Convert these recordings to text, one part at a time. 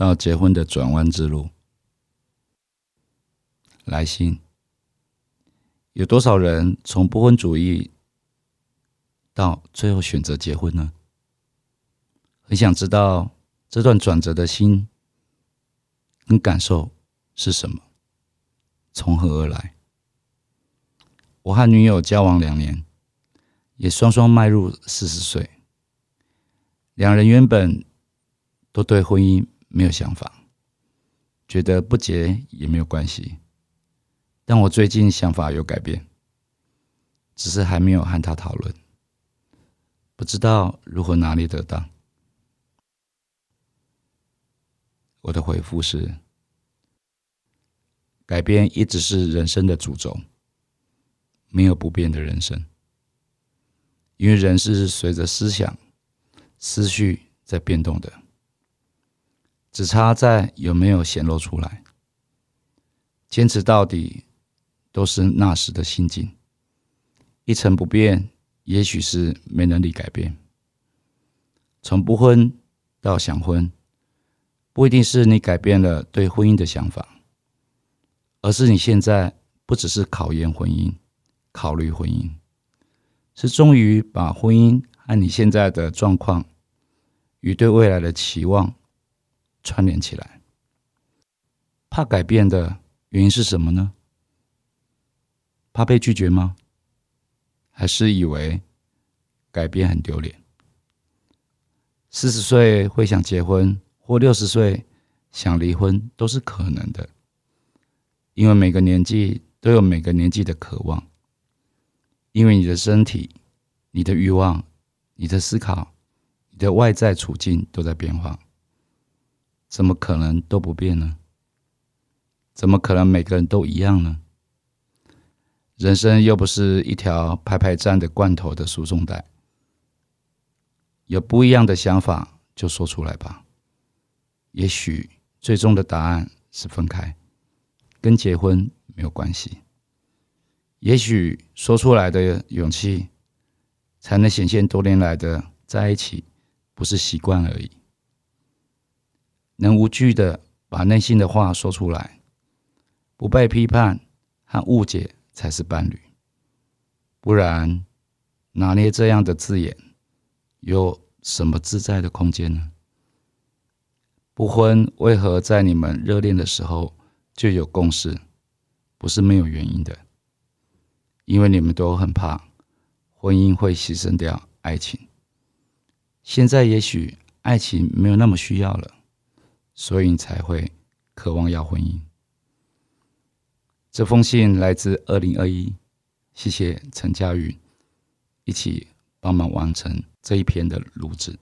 到结婚的转弯之路。来信：有多少人从不婚主义？到最后选择结婚呢？很想知道这段转折的心跟感受是什么，从何而来？我和女友交往两年，也双双迈入四十岁，两人原本都对婚姻没有想法，觉得不结也没有关系。但我最近想法有改变，只是还没有和他讨论。不知道如何拿捏得当。我的回复是：改变一直是人生的主轴，没有不变的人生。因为人是随着思想、思绪在变动的，只差在有没有显露出来。坚持到底，都是那时的心境，一成不变。也许是没能力改变。从不婚到想婚，不一定是你改变了对婚姻的想法，而是你现在不只是考验婚姻、考虑婚姻，是终于把婚姻和你现在的状况与对未来的期望串联起来。怕改变的原因是什么呢？怕被拒绝吗？还是以为改变很丢脸？四十岁会想结婚，或六十岁想离婚，都是可能的。因为每个年纪都有每个年纪的渴望，因为你的身体、你的欲望、你的思考、你的外在处境都在变化，怎么可能都不变呢？怎么可能每个人都一样呢？人生又不是一条排排站的罐头的输送带，有不一样的想法就说出来吧。也许最终的答案是分开，跟结婚没有关系。也许说出来的勇气，才能显现多年来的在一起不是习惯而已。能无惧的把内心的话说出来，不被批判和误解。才是伴侣，不然拿捏这样的字眼，有什么自在的空间呢？不婚为何在你们热恋的时候就有共识？不是没有原因的，因为你们都很怕婚姻会牺牲掉爱情。现在也许爱情没有那么需要了，所以你才会渴望要婚姻。这封信来自二零二一，谢谢陈佳宇一起帮忙完成这一篇的录制。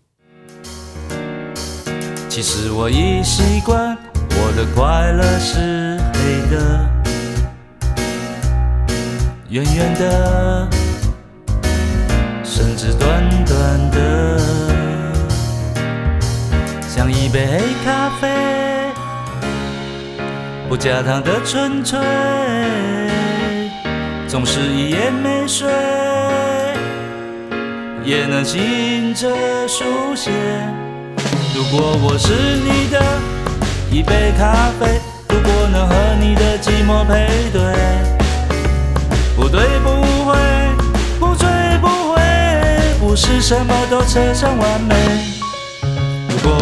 其实我已习惯，我的快乐是黑的，圆圆的，甚至短短的，一杯黑咖啡。不加糖的纯粹，总是一夜没睡，也能醒着书写。如果我是你的一杯咖啡，如果能和你的寂寞配对，不对不会，不醉不回，不是什么都扯上完美。